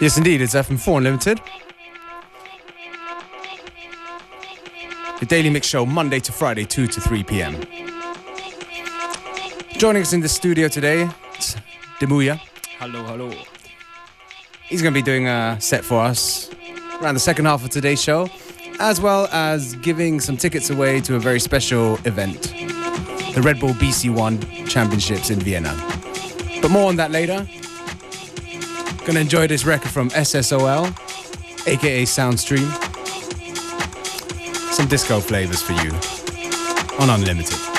Yes, indeed, it's FM4 Unlimited. The Daily Mix Show, Monday to Friday, 2 to 3 p.m. Joining us in the studio today, it's Demuja. Hello, hello. He's going to be doing a set for us around the second half of today's show, as well as giving some tickets away to a very special event, the Red Bull BC One Championships in Vienna. But more on that later. Gonna enjoy this record from SSOL, aka Soundstream. Some disco flavors for you on Unlimited.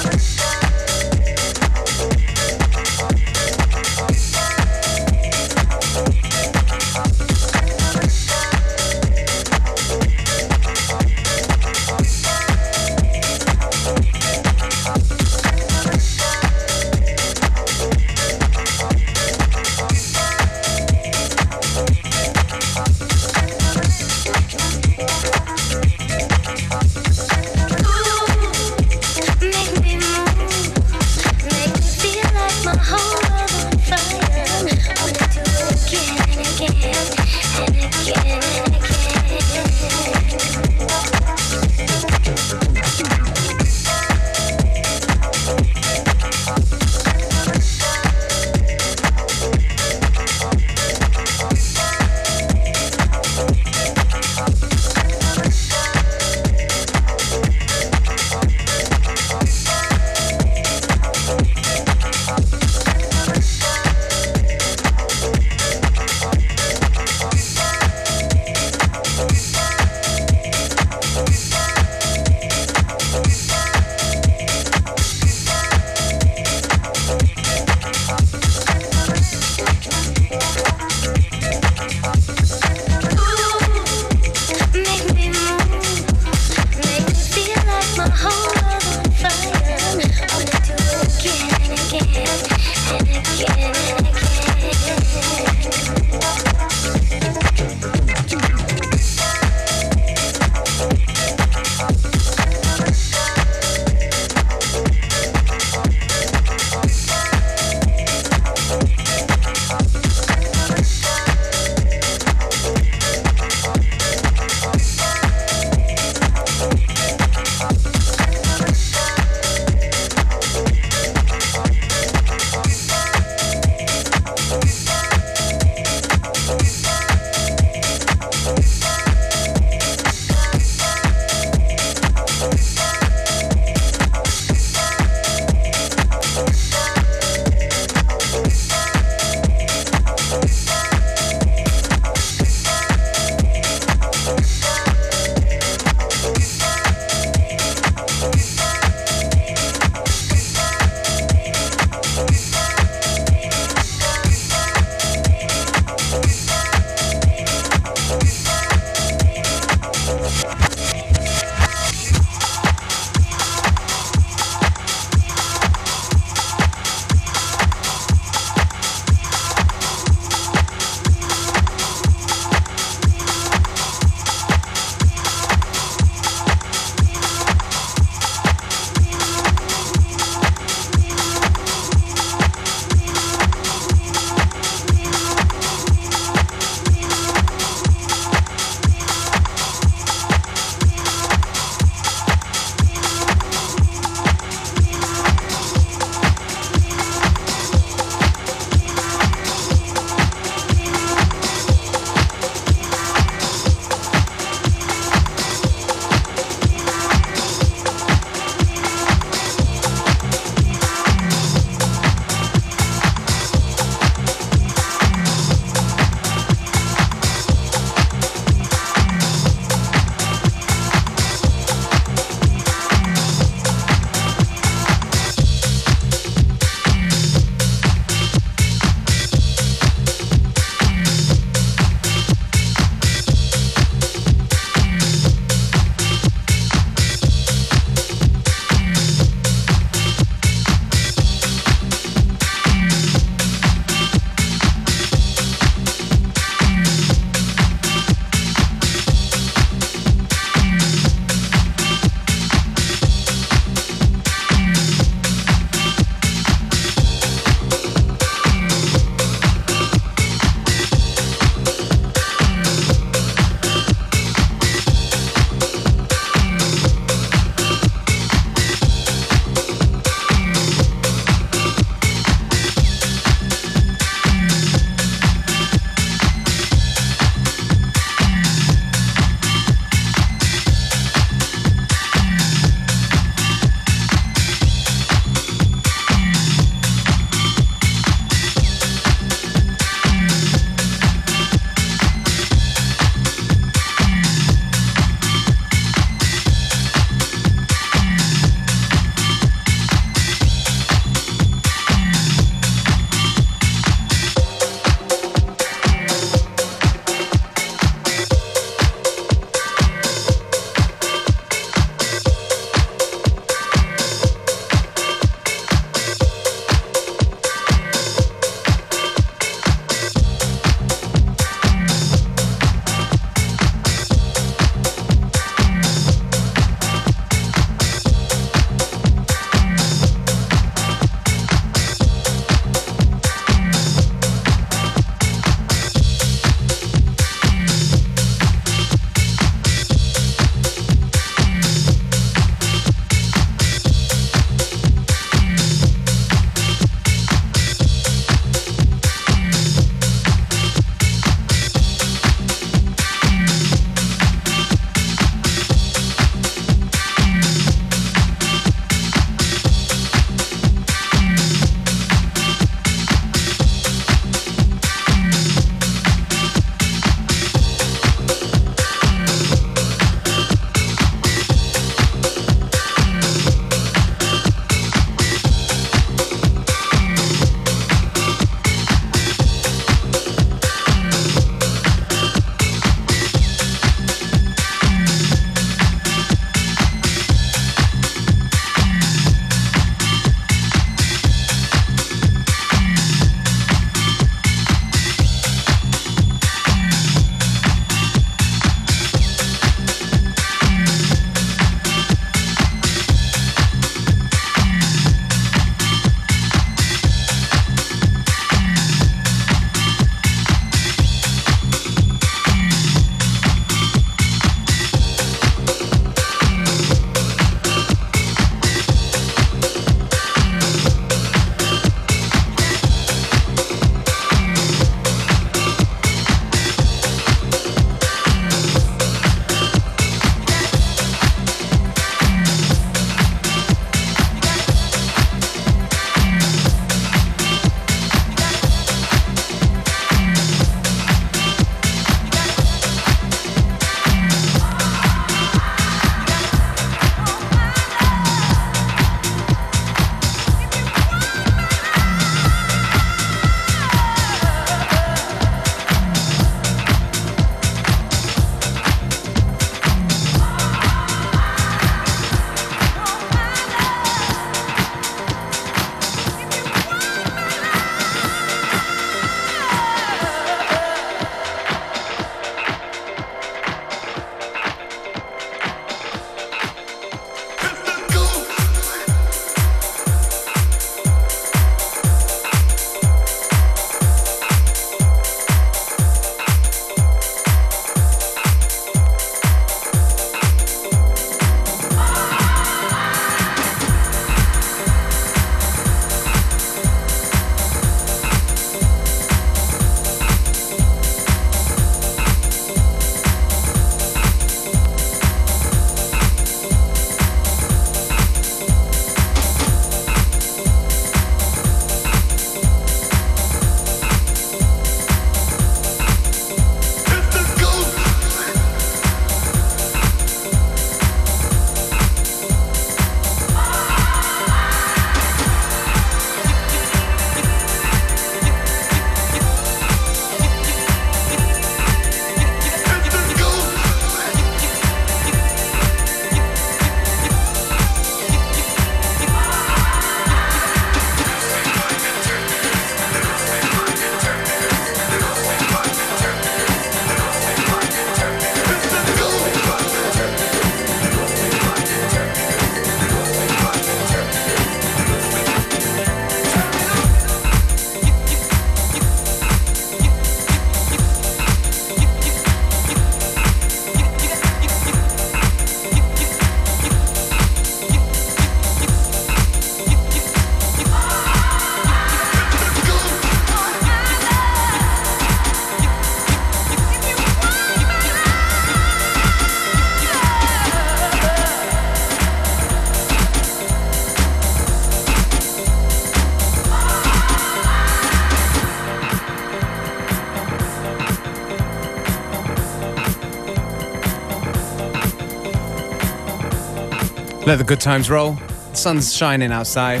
Let the good times roll. The sun's shining outside.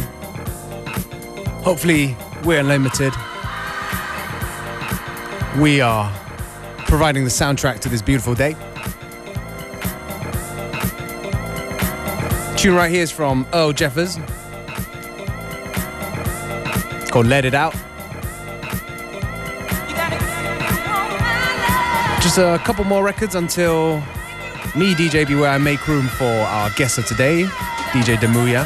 Hopefully, we're unlimited. We are providing the soundtrack to this beautiful day. Tune right here is from Earl Jeffers. It's called Let It Out. Just a couple more records until me, DJ Beware, I make room for our guest of today, DJ Demuja.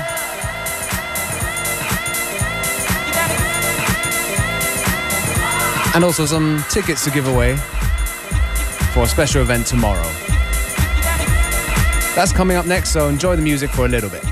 And also some tickets to give away for a special event tomorrow. That's coming up next, so enjoy the music for a little bit.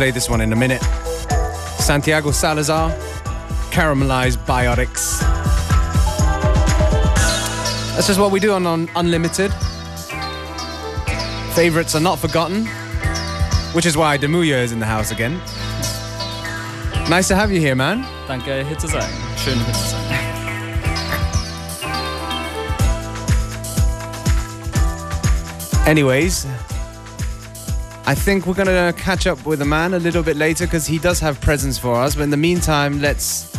Haven't this one in a minute. Santiago Salazar, Caramelized Biotics. That's just what we do on, on Unlimited. Favorites are not forgotten, which is why Demuja is in the house again. Nice to have you here, man. Danke, hier zu sein. Schön, hier zu sein. Anyways, I think we're gonna catch up with the man a little bit later because he does have presents for us. But in the meantime, let's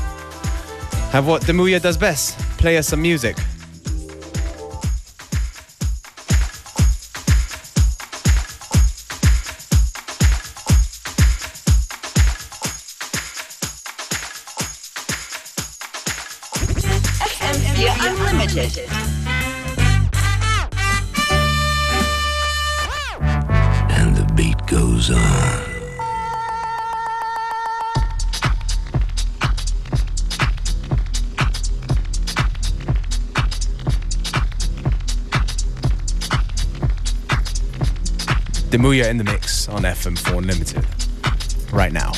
have what Demuja does best play us some music. FM4 Unlimited. Demuja in the mix on FM4 Limited right now.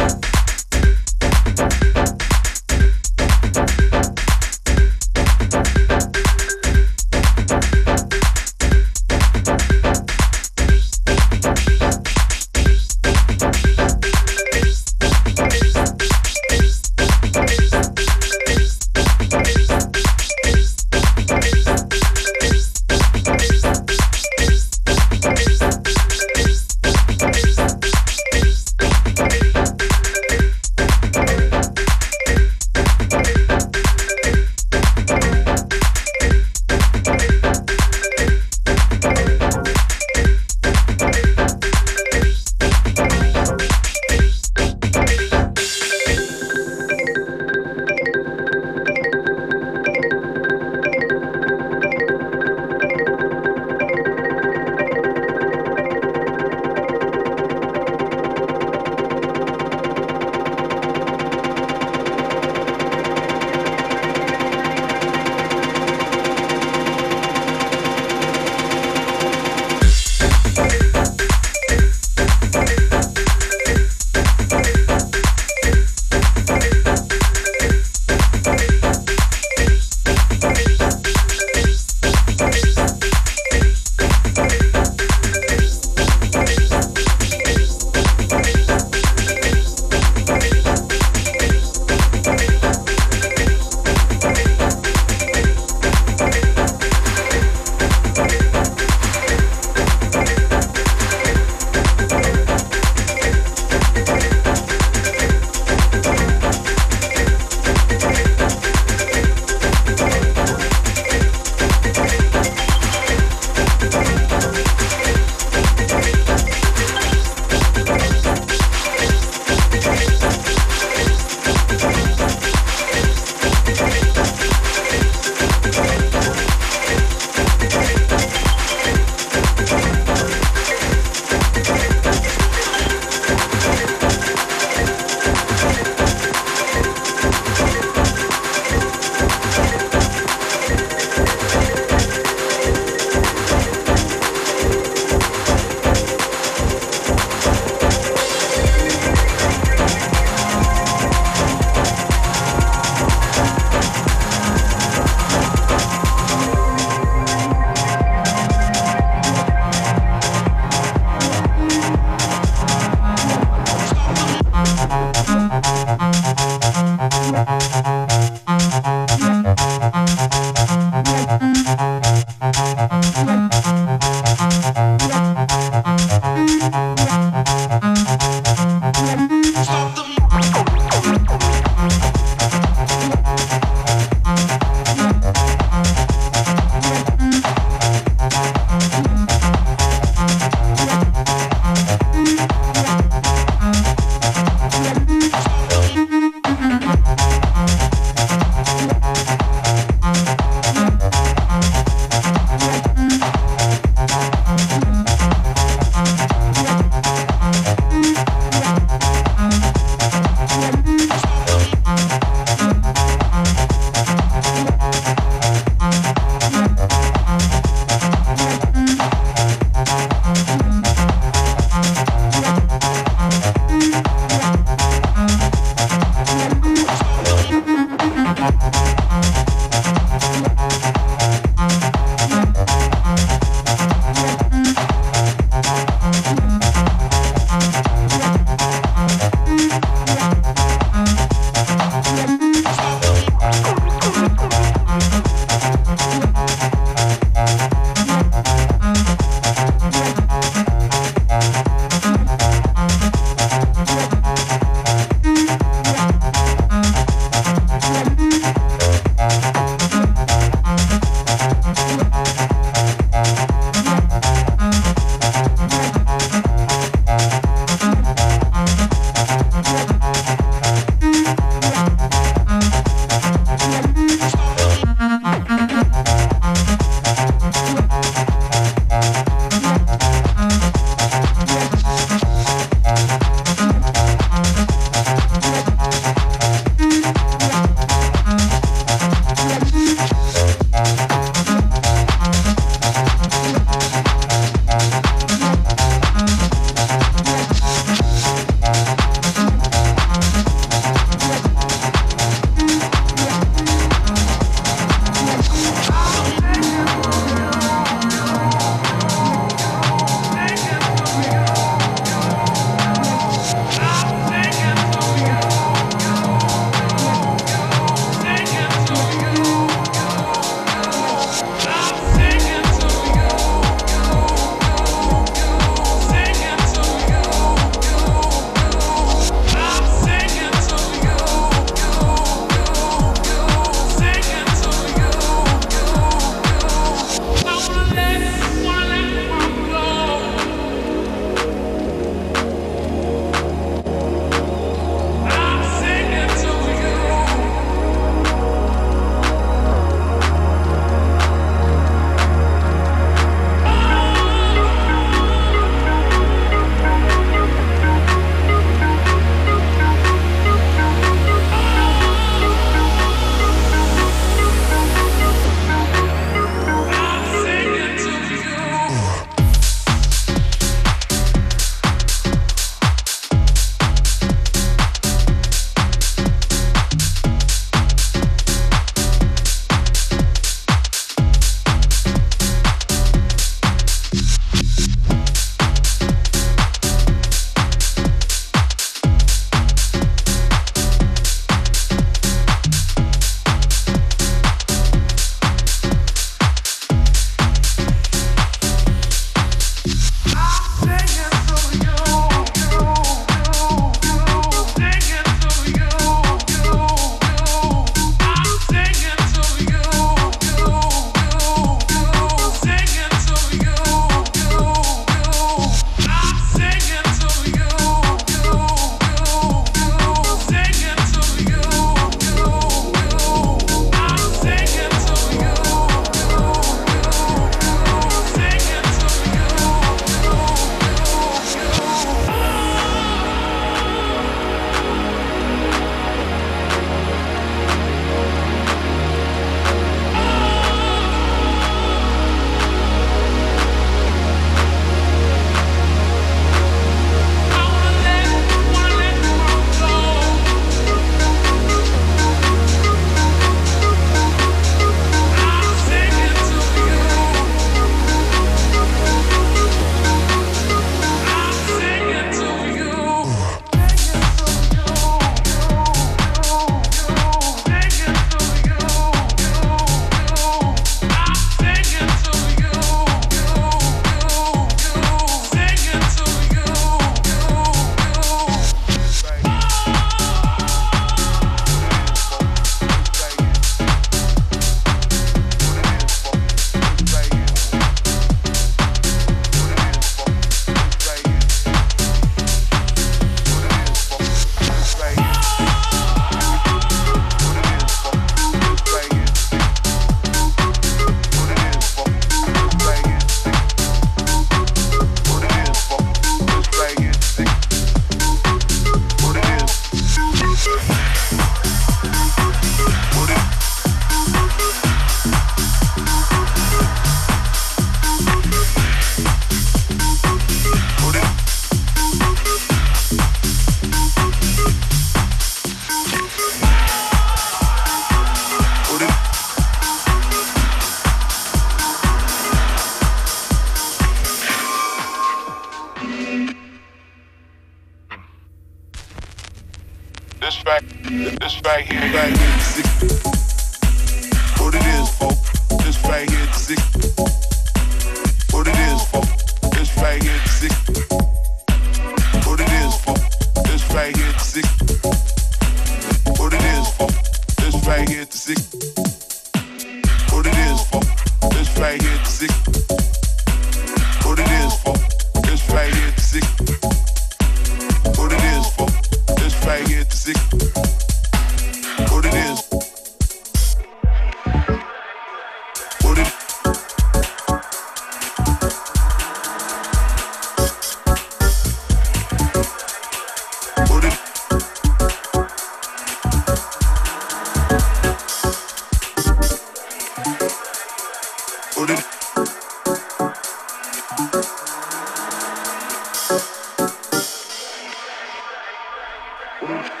What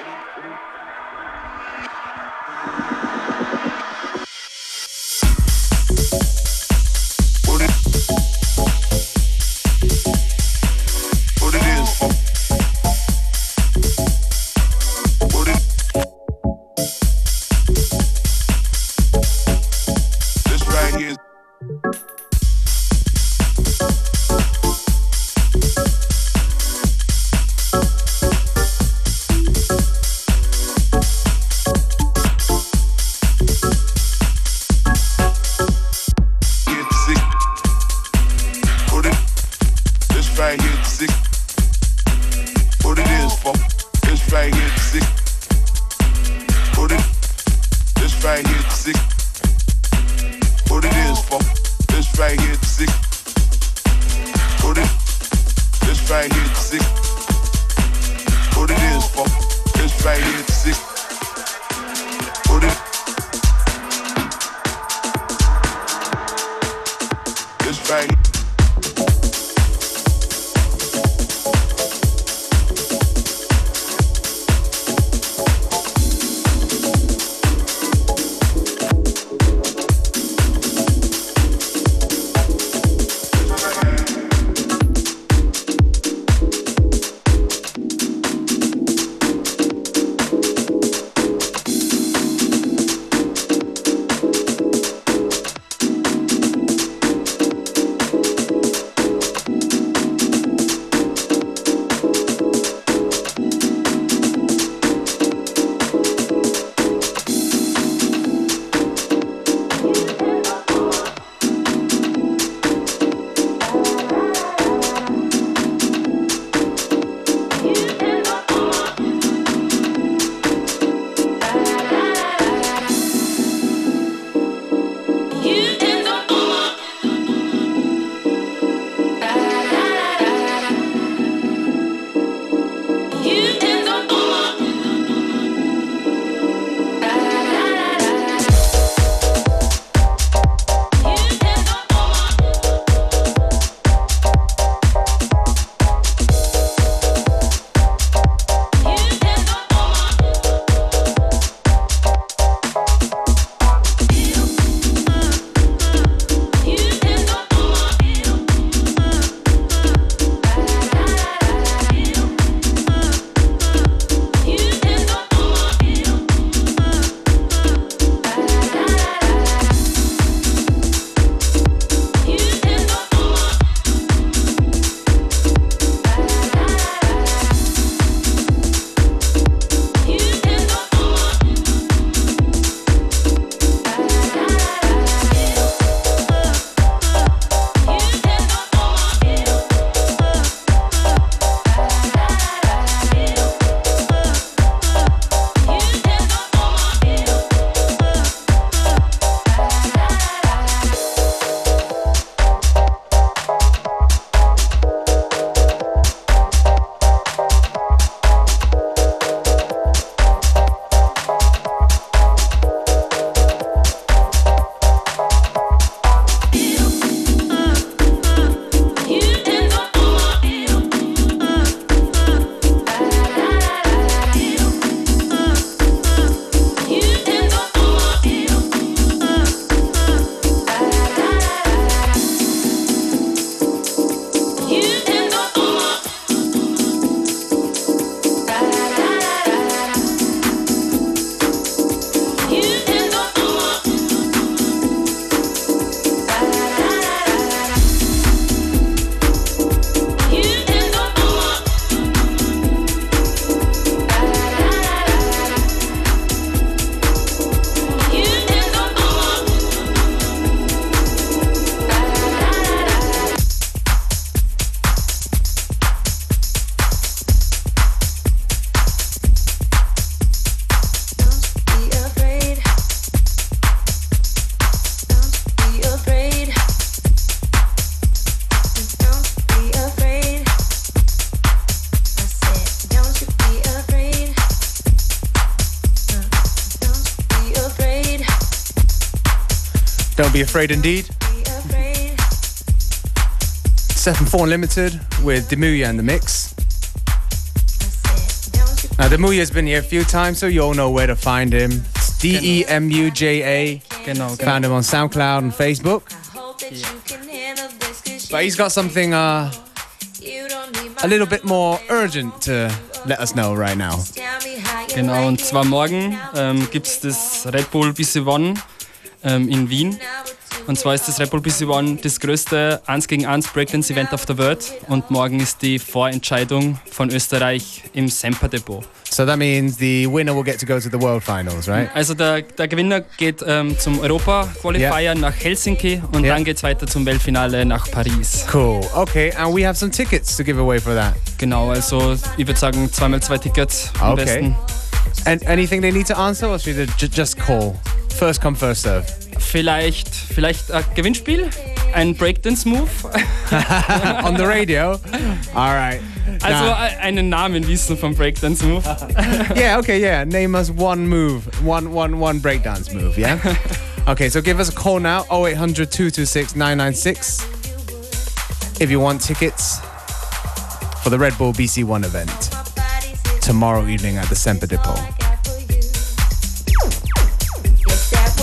be afraid indeed. FM4 Unlimited with Demuja in the mix. Now, Demuja's been here a few times, so you all know where to find him. It's D-E-M-U-J-A. Genau, genau. Found him on SoundCloud and Facebook. But he's got something uh, a little bit more urgent to let us know right now. Genau, und zwar morgen ähm, gibt es das Red Bull BC One ähm, in Wien. Und zwar ist das Red Bull BC One das größte 1 gegen 1 Breakdance-Event auf der Welt. Und morgen ist die Vorentscheidung von Österreich im Semper Depot. So that means the winner will get to go to the World Finals, right? Also der, der Gewinner geht ähm, zum Europa-Qualifier nach Helsinki und Ja. dann geht es weiter zum Weltfinale nach Paris. Cool. Okay, and we have some tickets to give away for that. Genau, also ich würde sagen zweimal zwei Tickets am Okay. besten. And anything they need to answer, or should they ju- just call? First come, first serve. Vielleicht, vielleicht ein Gewinnspiel, ein Breakdance-Move. On the radio. All right. Also Now- äh, einen Namen wissen vom Breakdance-Move. yeah, okay, yeah. Name us one move, one, one, one breakdance move, yeah? okay, so give us a call now 0800 226 996 if you want tickets for the Red Bull BC One event tomorrow evening at the Semper Depot.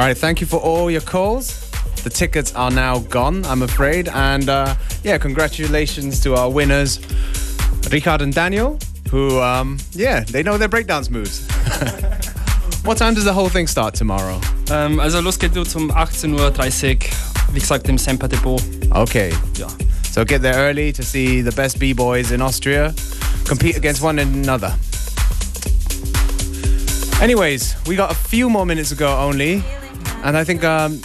All right, thank you for all your calls. The tickets are now gone, I'm afraid. And uh, yeah, congratulations to our winners, Richard and Daniel, who, um, yeah, they know their breakdance moves. what time does the whole thing start tomorrow? Ähm, also los geht es um 18.30 Uhr, wie gesagt im Semper Depot. Okay, Ja. so get there early to see the best B-boys in Austria compete against one another. Anyways, we got a few more minutes to go only, and I think um,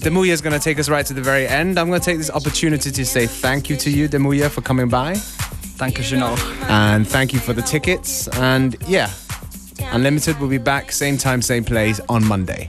Demuja is going to take us right to the very end. I'm going to take this opportunity to say thank you to you, Demuja, for coming by, Thank you, auch. and thank you for the tickets. And yeah, Unlimited will be back same time, same place on Monday.